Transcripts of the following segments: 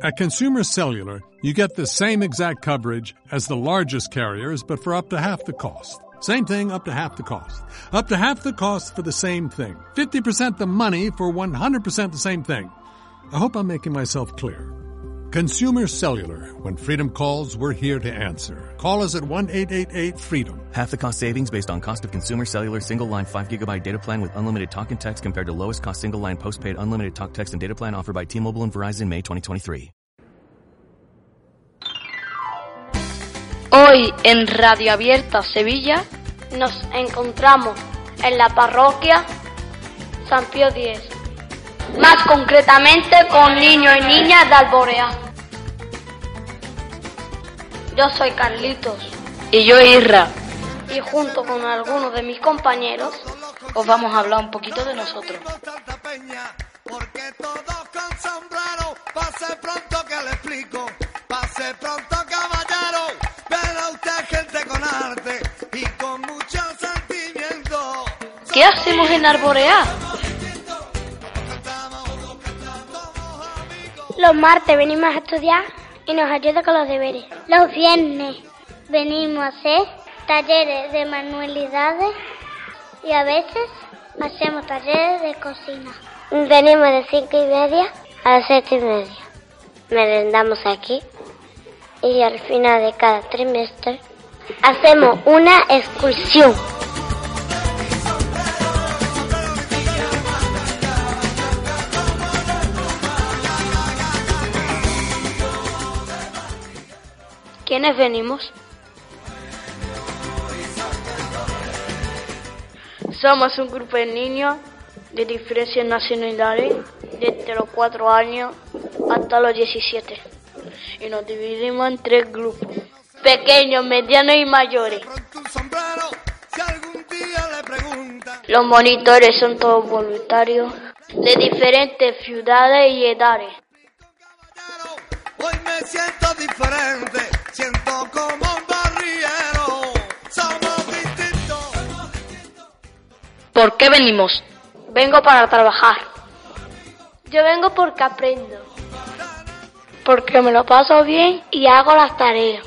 At Consumer Cellular, you get the same exact coverage as the largest carriers, but for up to half the cost. Same thing, up to half the cost. Up to half the cost for the same thing. 50% the money for 100% the same thing. I hope I'm making myself clear. Consumer Cellular. When freedom calls, we're here to answer. Call us at 1-888-FREEDOM. Half the cost savings based on cost of consumer cellular single line 5 gigabyte data plan with unlimited talk and text compared to lowest cost single line postpaid unlimited talk text and data plan offered by T-Mobile and Verizon May 2023. Hoy en Radio Abierta Sevilla nos encontramos en la parroquia San Pío X, más concretamente con niños y niñas de Alborea. Yo soy Carlitos y yo Irra y junto con algunos de mis compañeros os vamos a hablar un poquito de nosotros. Porque todos con sombrero, pase pronto que le explico, pase pronto caballero, verá usted gente con arte y con mucho sentimiento. ¿Qué hacemos en Arborea? Los martes venimos a estudiar y nos ayuda con los deberes. Los viernes venimos a hacer talleres de manualidades y a veces hacemos talleres de cocina. Venimos de cinco y media a las siete y media. Merendamos aquí y al final de cada trimestre hacemos una excursión. ¿Quiénes venimos? Somos un grupo de niños de diferentes nacionalidades, desde los 4 años hasta los 17. Y nos dividimos en tres grupos, pequeños, medianos y mayores. Los monitores son todos voluntarios de diferentes ciudades y edades. Hoy me siento diferente, siento como un barriero. Somos distintos. ¿Por qué venimos? Vengo para trabajar. Yo vengo porque aprendo. Porque me lo paso bien y hago las tareas.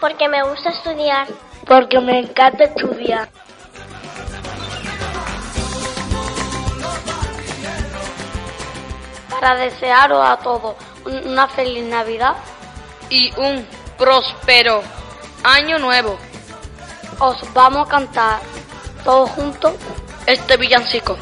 Porque me gusta estudiar. Porque me encanta estudiar. Para desearos a todos una feliz Navidad y un próspero año nuevo. Os vamos a cantar todos juntos este villancico.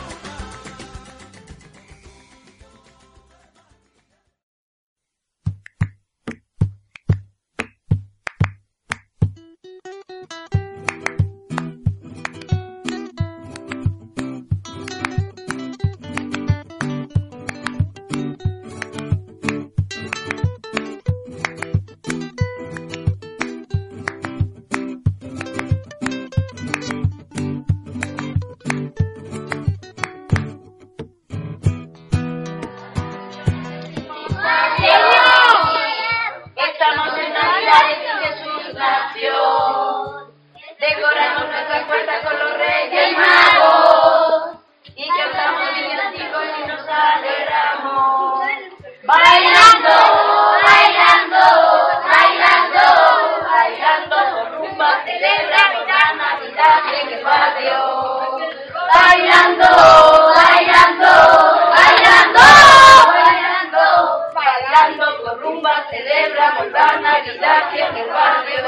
Decoramos nuestra puerta con los reyes magos y cantamos villancicos y nos alegramos. Bailando, bailando, bailando, bailando por rumba celebramos la Navidad en el barrio. Bailando, bailando, bailando, bailando por rumba celebramos la Navidad en el barrio.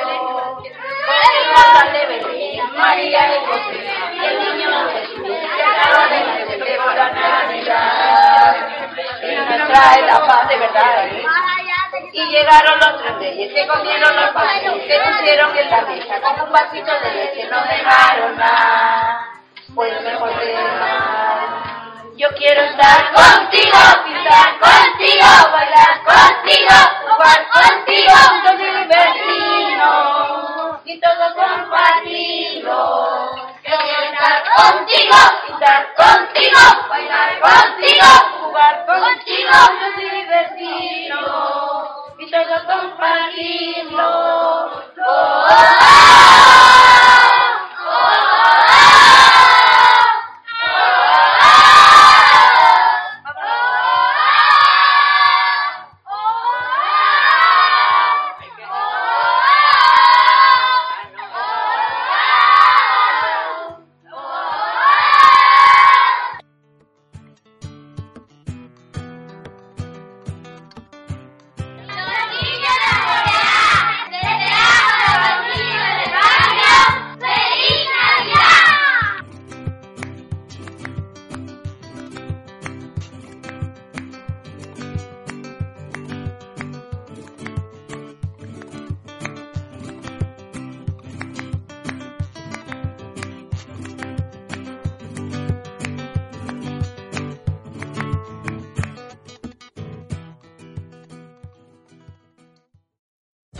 Con de Belén, María de José, el niño Jesús, que de nacer por la Navidad. Y nos trae la paz de verdad. ¿eh? Y llegaron los tres reyes, que comieron los pasteles, que pusieron en la mesa, con un vasito de leche, no dejaron nada. Pues mejor de nada. Yo quiero estar contigo, contigo, estar contigo, bailar contigo, jugar contigo, juntos y divertirnos y todo compartirlo. Oh, oh,